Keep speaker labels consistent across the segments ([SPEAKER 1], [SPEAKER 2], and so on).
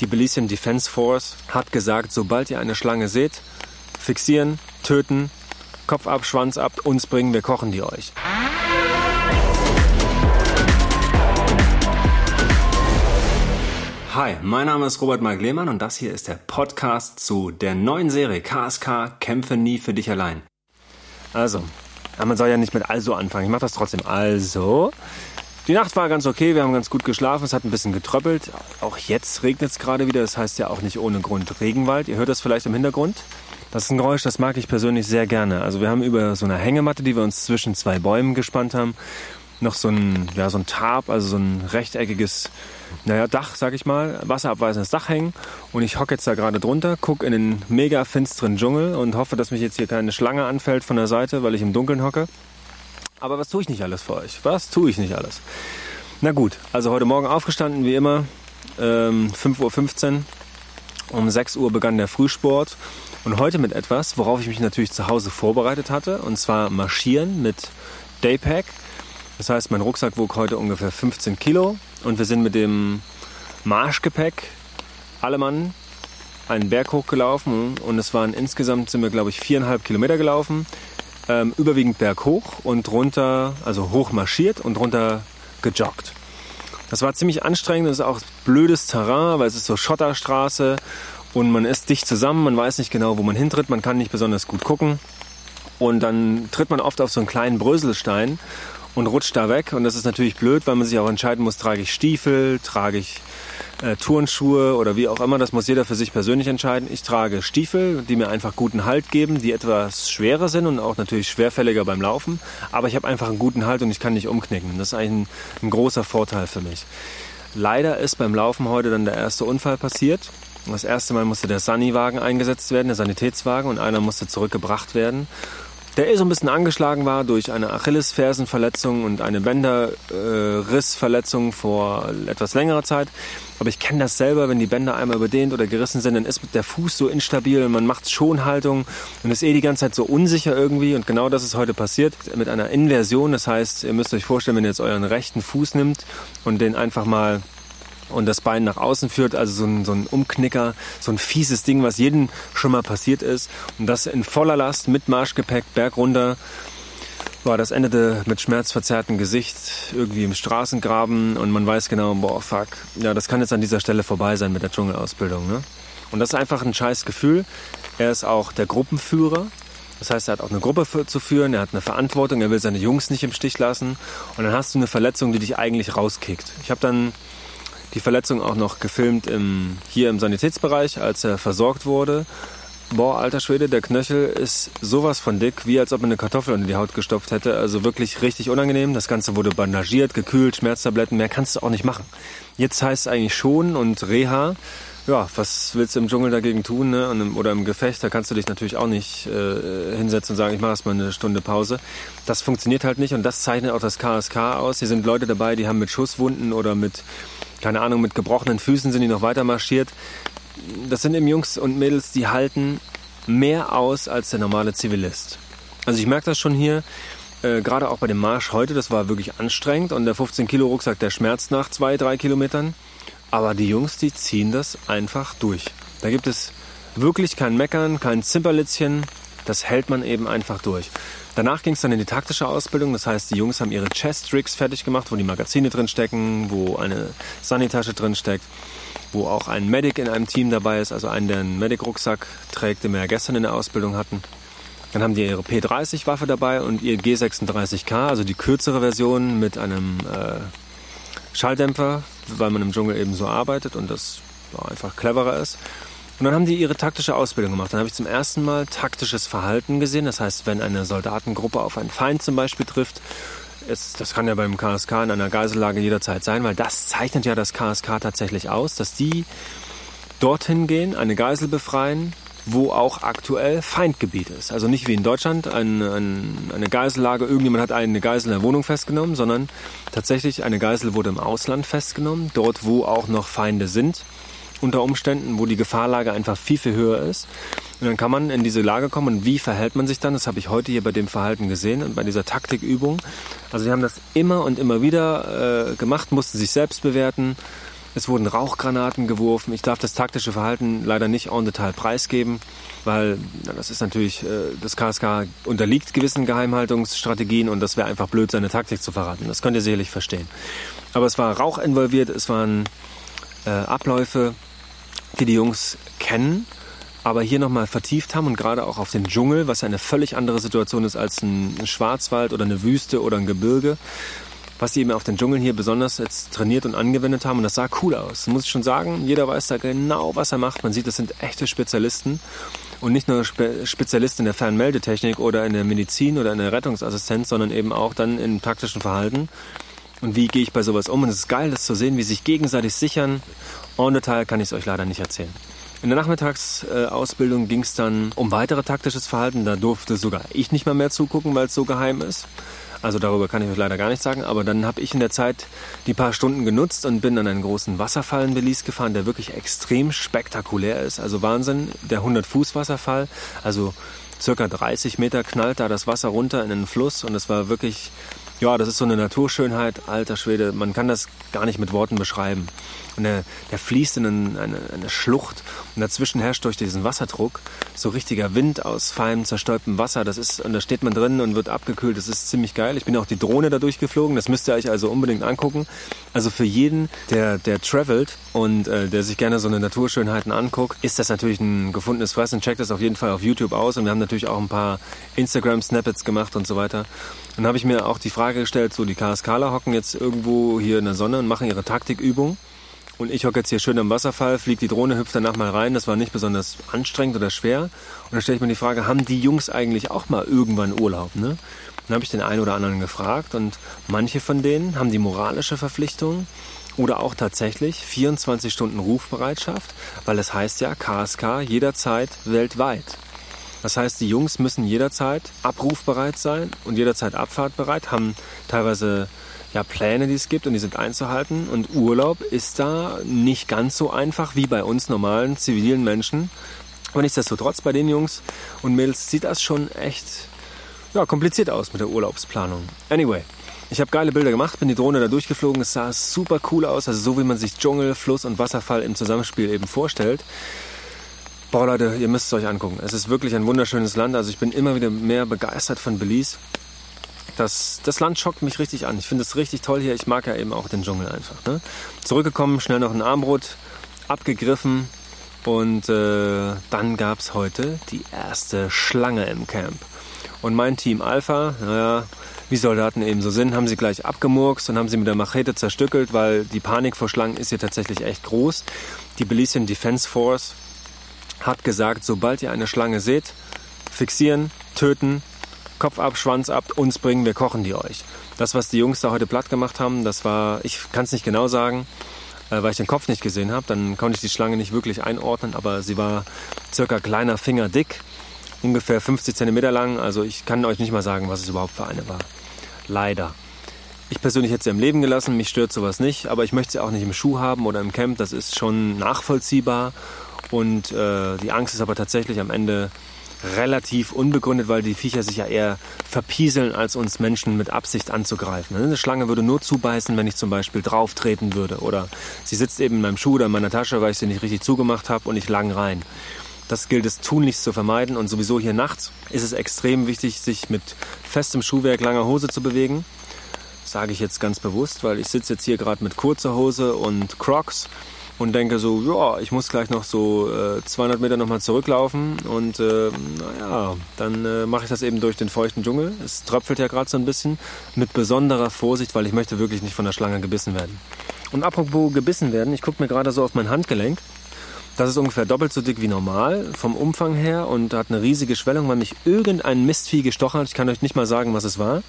[SPEAKER 1] Die Belizean Defense Force hat gesagt, sobald ihr eine Schlange seht, fixieren, töten, Kopf ab, Schwanz ab, uns bringen, wir kochen die euch. Hi, mein Name ist Robert Mark Lehmann und das hier ist der Podcast zu der neuen Serie KSK Kämpfe nie für dich allein. Also, man soll ja nicht mit also anfangen, ich mache das trotzdem. Also, die Nacht war ganz okay, wir haben ganz gut geschlafen, es hat ein bisschen getröppelt. Auch jetzt regnet es gerade wieder, das heißt ja auch nicht ohne Grund Regenwald. Ihr hört das vielleicht im Hintergrund. Das ist ein Geräusch, das mag ich persönlich sehr gerne. Also wir haben über so eine Hängematte, die wir uns zwischen zwei Bäumen gespannt haben, noch so ein, ja, so ein Tarp, also so ein rechteckiges naja, Dach, sag ich mal, wasserabweisendes Dach hängen. Und ich hocke jetzt da gerade drunter, gucke in den mega finsteren Dschungel und hoffe, dass mich jetzt hier keine Schlange anfällt von der Seite, weil ich im Dunkeln hocke. Aber was tue ich nicht alles für euch? Was tue ich nicht alles? Na gut, also heute Morgen aufgestanden, wie immer, ähm, 5.15 Uhr. Um 6 Uhr begann der Frühsport. Und heute mit etwas, worauf ich mich natürlich zu Hause vorbereitet hatte. Und zwar marschieren mit Daypack. Das heißt, mein Rucksack wog heute ungefähr 15 Kilo. Und wir sind mit dem Marschgepäck, alle Mann, einen Berg hochgelaufen. Und es waren insgesamt, sind wir glaube ich viereinhalb Kilometer gelaufen ähm, überwiegend berghoch und runter, also hoch marschiert und runter gejoggt. Das war ziemlich anstrengend, das ist auch blödes Terrain, weil es ist so Schotterstraße und man ist dicht zusammen, man weiß nicht genau, wo man hintritt, man kann nicht besonders gut gucken. Und dann tritt man oft auf so einen kleinen Bröselstein und rutscht da weg. Und das ist natürlich blöd, weil man sich auch entscheiden muss, trage ich Stiefel, trage ich äh, Turnschuhe oder wie auch immer, das muss jeder für sich persönlich entscheiden. Ich trage Stiefel, die mir einfach guten Halt geben, die etwas schwerer sind und auch natürlich schwerfälliger beim Laufen. Aber ich habe einfach einen guten Halt und ich kann nicht umknicken. Das ist eigentlich ein, ein großer Vorteil für mich. Leider ist beim Laufen heute dann der erste Unfall passiert. Das erste Mal musste der Sunny-Wagen eingesetzt werden, der Sanitätswagen, und einer musste zurückgebracht werden der eh so ein bisschen angeschlagen war durch eine Achillesfersenverletzung und eine Bänderrissverletzung äh, vor etwas längerer Zeit. Aber ich kenne das selber, wenn die Bänder einmal überdehnt oder gerissen sind, dann ist der Fuß so instabil und man macht Schonhaltung und ist eh die ganze Zeit so unsicher irgendwie. Und genau das ist heute passiert mit einer Inversion. Das heißt, ihr müsst euch vorstellen, wenn ihr jetzt euren rechten Fuß nimmt und den einfach mal und das Bein nach außen führt, also so ein, so ein Umknicker, so ein fieses Ding, was jedem schon mal passiert ist. Und das in voller Last mit Marschgepäck bergunter. Boah, das endete mit schmerzverzerrtem Gesicht irgendwie im Straßengraben und man weiß genau, boah, fuck, ja, das kann jetzt an dieser Stelle vorbei sein mit der Dschungelausbildung. Ne? Und das ist einfach ein scheiß Gefühl. Er ist auch der Gruppenführer. Das heißt, er hat auch eine Gruppe für, zu führen, er hat eine Verantwortung, er will seine Jungs nicht im Stich lassen. Und dann hast du eine Verletzung, die dich eigentlich rauskickt. Ich habe dann die Verletzung auch noch gefilmt im, hier im Sanitätsbereich, als er versorgt wurde. Boah, alter Schwede, der Knöchel ist sowas von dick, wie als ob man eine Kartoffel unter die Haut gestopft hätte. Also wirklich richtig unangenehm. Das Ganze wurde bandagiert, gekühlt, Schmerztabletten, mehr kannst du auch nicht machen. Jetzt heißt es eigentlich schon und Reha. Ja, was willst du im Dschungel dagegen tun? Ne? Oder im Gefecht, da kannst du dich natürlich auch nicht äh, hinsetzen und sagen, ich mache erstmal eine Stunde Pause. Das funktioniert halt nicht und das zeichnet auch das KSK aus. Hier sind Leute dabei, die haben mit Schusswunden oder mit keine Ahnung, mit gebrochenen Füßen sind die noch weiter marschiert. Das sind eben Jungs und Mädels, die halten mehr aus als der normale Zivilist. Also ich merke das schon hier, äh, gerade auch bei dem Marsch heute, das war wirklich anstrengend und der 15 Kilo Rucksack, der schmerzt nach zwei, drei Kilometern. Aber die Jungs, die ziehen das einfach durch. Da gibt es wirklich kein Meckern, kein Zimperlitzchen, das hält man eben einfach durch. Danach ging es dann in die taktische Ausbildung. Das heißt, die Jungs haben ihre Chest-Rigs fertig gemacht, wo die Magazine drin stecken, wo eine Sunny-Tasche drin steckt, wo auch ein Medic in einem Team dabei ist, also einen, der einen Medic-Rucksack trägt, den wir ja gestern in der Ausbildung hatten. Dann haben die ihre P30-Waffe dabei und ihr G36K, also die kürzere Version mit einem äh, Schalldämpfer, weil man im Dschungel eben so arbeitet und das einfach cleverer ist. Und dann haben die ihre taktische Ausbildung gemacht. Dann habe ich zum ersten Mal taktisches Verhalten gesehen. Das heißt, wenn eine Soldatengruppe auf einen Feind zum Beispiel trifft, ist, das kann ja beim KSK in einer Geisellage jederzeit sein, weil das zeichnet ja das KSK tatsächlich aus, dass die dorthin gehen, eine Geisel befreien, wo auch aktuell Feindgebiet ist. Also nicht wie in Deutschland ein, ein, eine Geisellage, irgendjemand hat eine Geisel in der Wohnung festgenommen, sondern tatsächlich eine Geisel wurde im Ausland festgenommen, dort wo auch noch Feinde sind unter Umständen, wo die Gefahrlage einfach viel, viel höher ist. Und dann kann man in diese Lage kommen und wie verhält man sich dann? Das habe ich heute hier bei dem Verhalten gesehen und bei dieser Taktikübung. Also sie haben das immer und immer wieder äh, gemacht, mussten sich selbst bewerten Es wurden Rauchgranaten geworfen. Ich darf das taktische Verhalten leider nicht en Detail preisgeben, weil na, das ist natürlich, äh, das KSK unterliegt gewissen Geheimhaltungsstrategien und das wäre einfach blöd, seine Taktik zu verraten. Das könnt ihr sicherlich verstehen. Aber es war Rauch involviert, es waren äh, Abläufe, die die Jungs kennen, aber hier nochmal vertieft haben und gerade auch auf den Dschungel, was eine völlig andere Situation ist als ein Schwarzwald oder eine Wüste oder ein Gebirge was sie eben auf den Dschungeln hier besonders jetzt trainiert und angewendet haben. Und das sah cool aus. Muss ich schon sagen, jeder weiß da genau, was er macht. Man sieht, das sind echte Spezialisten. Und nicht nur Spe Spezialisten in der Fernmeldetechnik oder in der Medizin oder in der Rettungsassistenz, sondern eben auch dann im taktischen Verhalten. Und wie gehe ich bei sowas um? Und es ist geil, das zu sehen, wie sich gegenseitig sichern. En Detail kann ich es euch leider nicht erzählen. In der Nachmittagsausbildung ging es dann um weitere taktisches Verhalten. Da durfte sogar ich nicht mal mehr zugucken, weil es so geheim ist. Also darüber kann ich euch leider gar nichts sagen. Aber dann habe ich in der Zeit die paar Stunden genutzt und bin an einen großen Wasserfall in Belize gefahren, der wirklich extrem spektakulär ist. Also Wahnsinn, der 100-Fuß-Wasserfall. Also circa 30 Meter knallt da das Wasser runter in den Fluss und es war wirklich, ja, das ist so eine Naturschönheit, alter Schwede. Man kann das gar nicht mit Worten beschreiben. Und der, der fließt in eine, eine, Schlucht und dazwischen herrscht durch diesen Wasserdruck so richtiger Wind aus feinem, zerstäubtem Wasser. Das ist, und da steht man drin und wird abgekühlt. Das ist ziemlich geil. Ich bin auch die Drohne da durchgeflogen. Das müsst ihr euch also unbedingt angucken. Also für jeden, der, der travelt und äh, der sich gerne so eine Naturschönheiten anguckt, ist das natürlich ein gefundenes Fressen. Checkt das auf jeden Fall auf YouTube aus. Und wir haben natürlich auch ein paar Instagram-Snippets gemacht und so weiter. Dann habe ich mir auch die Frage gestellt, so die KSKler hocken jetzt irgendwo hier in der Sonne und machen ihre Taktikübung. Und ich hocke jetzt hier schön am Wasserfall, fliegt die Drohne, hüpft danach mal rein. Das war nicht besonders anstrengend oder schwer. Und dann stelle ich mir die Frage, haben die Jungs eigentlich auch mal irgendwann Urlaub? Ne? Dann habe ich den einen oder anderen gefragt und manche von denen haben die moralische Verpflichtung oder auch tatsächlich 24 Stunden Rufbereitschaft, weil es heißt ja KSK jederzeit weltweit. Das heißt, die Jungs müssen jederzeit abrufbereit sein und jederzeit abfahrtbereit, haben teilweise ja, Pläne, die es gibt und die sind einzuhalten. Und Urlaub ist da nicht ganz so einfach wie bei uns normalen zivilen Menschen. Aber nichtsdestotrotz, bei den Jungs und Mädels sieht das schon echt ja, kompliziert aus mit der Urlaubsplanung. Anyway, ich habe geile Bilder gemacht, bin die Drohne da durchgeflogen. Es sah super cool aus, also so wie man sich Dschungel, Fluss und Wasserfall im Zusammenspiel eben vorstellt. Boah Leute, ihr müsst es euch angucken. Es ist wirklich ein wunderschönes Land. Also ich bin immer wieder mehr begeistert von Belize. Das, das Land schockt mich richtig an. Ich finde es richtig toll hier. Ich mag ja eben auch den Dschungel einfach. Ne? Zurückgekommen, schnell noch ein Armbrot abgegriffen. Und äh, dann gab es heute die erste Schlange im Camp. Und mein Team Alpha, naja, wie Soldaten eben so sind, haben sie gleich abgemurkst und haben sie mit der Machete zerstückelt, weil die Panik vor Schlangen ist hier tatsächlich echt groß. Die Belizean Defense Force hat gesagt, sobald ihr eine Schlange seht, fixieren, töten, Kopf ab, Schwanz ab, uns bringen, wir kochen die euch. Das, was die Jungs da heute platt gemacht haben, das war, ich kann es nicht genau sagen, äh, weil ich den Kopf nicht gesehen habe. Dann konnte ich die Schlange nicht wirklich einordnen, aber sie war circa kleiner Finger dick, ungefähr 50 Zentimeter lang. Also ich kann euch nicht mal sagen, was es überhaupt für eine war. Leider. Ich persönlich hätte sie am Leben gelassen, mich stört sowas nicht, aber ich möchte sie auch nicht im Schuh haben oder im Camp, das ist schon nachvollziehbar. Und äh, die Angst ist aber tatsächlich am Ende relativ unbegründet, weil die Viecher sich ja eher verpieseln, als uns Menschen mit Absicht anzugreifen. Eine Schlange würde nur zubeißen, wenn ich zum Beispiel drauf treten würde. Oder sie sitzt eben in meinem Schuh oder in meiner Tasche, weil ich sie nicht richtig zugemacht habe und ich lang rein. Das gilt es tunlichst zu vermeiden und sowieso hier nachts ist es extrem wichtig, sich mit festem Schuhwerk, langer Hose zu bewegen. Das sage ich jetzt ganz bewusst, weil ich sitze jetzt hier gerade mit kurzer Hose und Crocs und denke so, ja, ich muss gleich noch so äh, 200 Meter nochmal zurücklaufen und äh, naja, dann äh, mache ich das eben durch den feuchten Dschungel. Es tröpfelt ja gerade so ein bisschen mit besonderer Vorsicht, weil ich möchte wirklich nicht von der Schlange gebissen werden. Und apropos gebissen werden, ich gucke mir gerade so auf mein Handgelenk. Das ist ungefähr doppelt so dick wie normal vom Umfang her und hat eine riesige Schwellung, weil mich irgendein Mistvieh gestochen hat. Ich kann euch nicht mal sagen, was es war.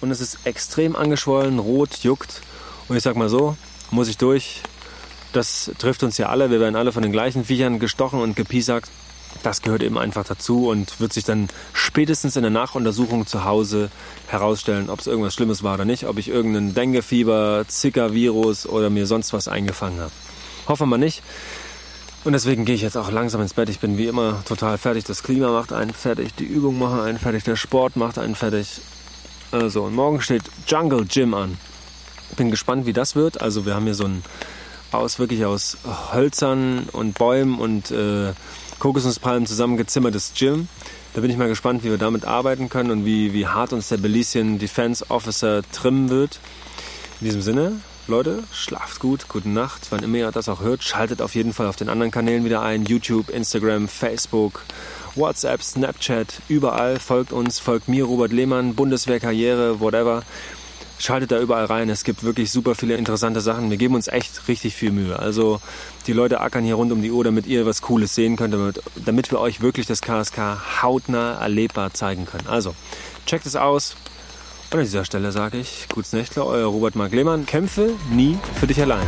[SPEAKER 1] Und es ist extrem angeschwollen, rot, juckt. Und ich sag mal so, muss ich durch, das trifft uns ja alle. Wir werden alle von den gleichen Viechern gestochen und gepiesackt. Das gehört eben einfach dazu und wird sich dann spätestens in der Nachuntersuchung zu Hause herausstellen, ob es irgendwas Schlimmes war oder nicht, ob ich irgendeinen Denguefieber, Zika-Virus oder mir sonst was eingefangen habe. Hoffen wir nicht. Und deswegen gehe ich jetzt auch langsam ins Bett. Ich bin wie immer total fertig. Das Klima macht einen fertig, die Übung macht einen fertig, der Sport macht einen fertig. Also, und morgen steht Jungle Gym an. Bin gespannt, wie das wird. Also, wir haben hier so ein aus wirklich aus Hölzern und Bäumen und äh, Kokosnusspalmen zusammengezimmertes Gym. Da bin ich mal gespannt, wie wir damit arbeiten können und wie, wie hart uns der Belizean Defense Officer trimmen wird. In diesem Sinne, Leute, schlaft gut, gute Nacht, wann immer ihr das auch hört. Schaltet auf jeden Fall auf den anderen Kanälen wieder ein. YouTube, Instagram, Facebook, WhatsApp, Snapchat, überall. Folgt uns, folgt mir, Robert Lehmann, Bundeswehrkarriere, whatever. Schaltet da überall rein. Es gibt wirklich super viele interessante Sachen. Wir geben uns echt richtig viel Mühe. Also die Leute ackern hier rund um die Uhr, damit ihr was Cooles sehen könnt, damit, damit wir euch wirklich das KSK hautnah erlebbar zeigen können. Also checkt es aus. Und an dieser Stelle sage ich, Gutes Nächtle, euer Robert Mark Lehmann. Kämpfe nie für dich allein.